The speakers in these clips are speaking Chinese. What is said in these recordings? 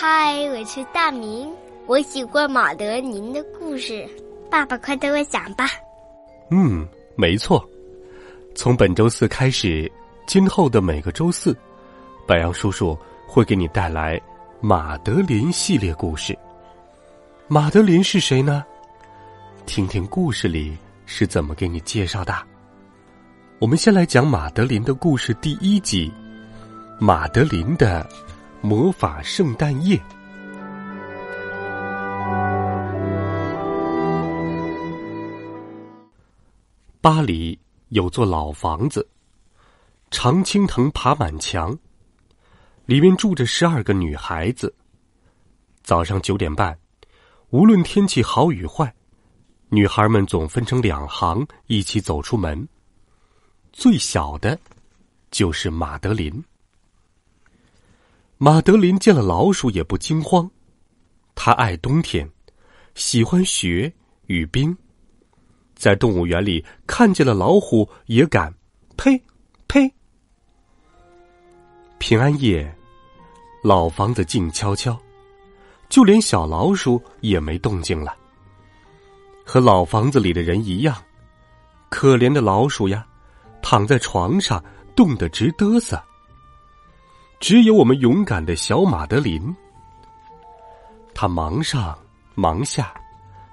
嗨，我是大明，我喜欢马德琳的故事。爸爸，快给我讲吧。嗯，没错。从本周四开始，今后的每个周四，白杨叔叔会给你带来马德琳系列故事。马德琳是谁呢？听听故事里是怎么给你介绍的。我们先来讲马德琳的故事第一集，马德琳的。魔法圣诞夜。巴黎有座老房子，常青藤爬满墙，里面住着十二个女孩子。早上九点半，无论天气好与坏，女孩们总分成两行一起走出门。最小的，就是马德琳。马德琳见了老鼠也不惊慌，她爱冬天，喜欢雪与冰，在动物园里看见了老虎也敢，呸，呸！平安夜，老房子静悄悄，就连小老鼠也没动静了。和老房子里的人一样，可怜的老鼠呀，躺在床上冻得直嘚瑟。只有我们勇敢的小马德琳，他忙上忙下，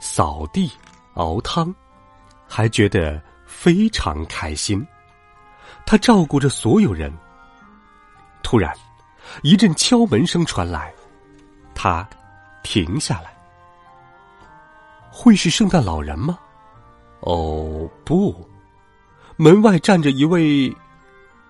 扫地、熬汤，还觉得非常开心。他照顾着所有人。突然，一阵敲门声传来，他停下来。会是圣诞老人吗？哦，不，门外站着一位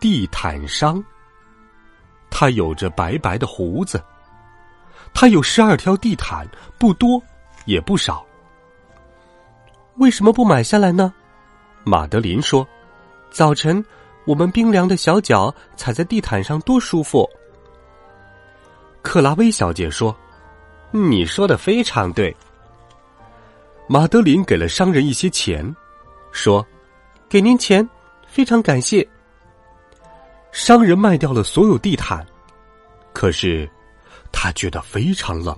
地毯商。他有着白白的胡子，他有十二条地毯，不多也不少。为什么不买下来呢？马德琳说：“早晨，我们冰凉的小脚踩在地毯上多舒服。”克拉薇小姐说：“你说的非常对。”马德琳给了商人一些钱，说：“给您钱，非常感谢。”商人卖掉了所有地毯，可是他觉得非常冷。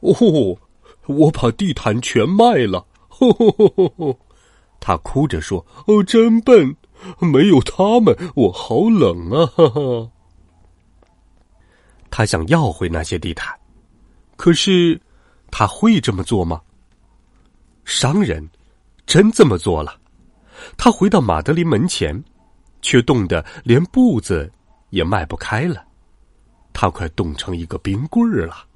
哦，我把地毯全卖了，他哭着说：“哦，真笨，没有他们，我好冷啊！”哈哈。他想要回那些地毯，可是他会这么做吗？商人真这么做了，他回到马德琳门前。却冻得连步子也迈不开了，他快冻成一个冰棍儿了。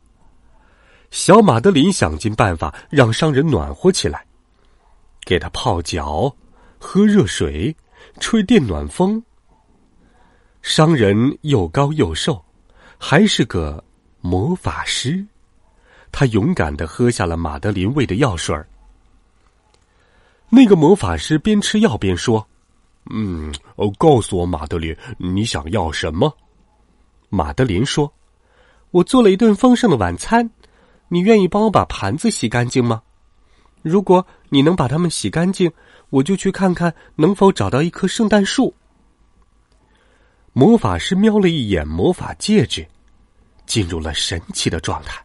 小马德琳想尽办法让商人暖和起来，给他泡脚、喝热水、吹电暖风。商人又高又瘦，还是个魔法师，他勇敢的喝下了马德琳喂的药水儿。那个魔法师边吃药边说。嗯，哦，告诉我，马德琳，你想要什么？马德琳说：“我做了一顿丰盛的晚餐，你愿意帮我把盘子洗干净吗？如果你能把它们洗干净，我就去看看能否找到一棵圣诞树。”魔法师瞄了一眼魔法戒指，进入了神奇的状态。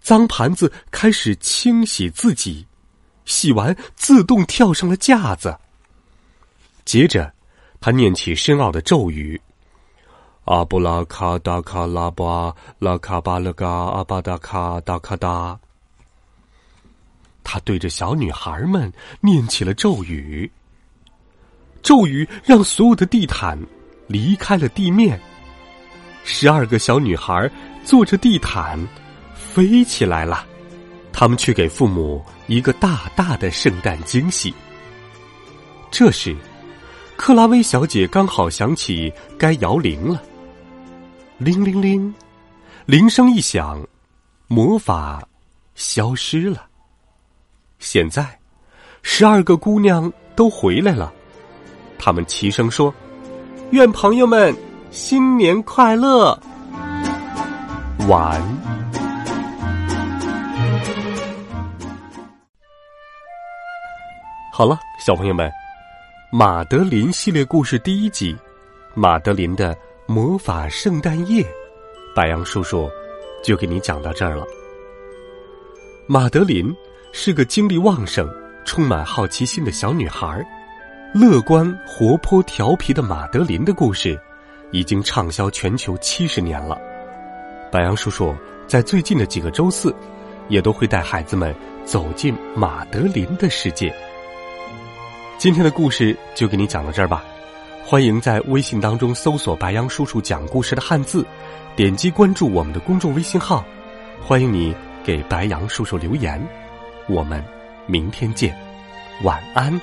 脏盘子开始清洗自己，洗完自动跳上了架子。接着，他念起深奥的咒语：“阿布拉卡达卡拉巴拉卡巴勒嘎阿巴达卡达卡达。”他对着小女孩们念起了咒语。咒语让所有的地毯离开了地面，十二个小女孩坐着地毯飞起来了。他们去给父母一个大大的圣诞惊喜。这时，克拉薇小姐刚好想起该摇铃了。铃铃铃，铃声一响，魔法消失了。现在，十二个姑娘都回来了，她们齐声说：“愿朋友们新年快乐！”晚。好了，小朋友们，《马德琳》系列故事第一集《马德琳的魔法圣诞夜》，白杨叔叔就给你讲到这儿了。马德琳是个精力旺盛、充满好奇心的小女孩，乐观、活泼、调皮的马德琳的故事已经畅销全球七十年了。白杨叔叔在最近的几个周四，也都会带孩子们走进马德琳的世界。今天的故事就给你讲到这儿吧，欢迎在微信当中搜索“白杨叔叔讲故事”的汉字，点击关注我们的公众微信号，欢迎你给白杨叔叔留言，我们明天见，晚安。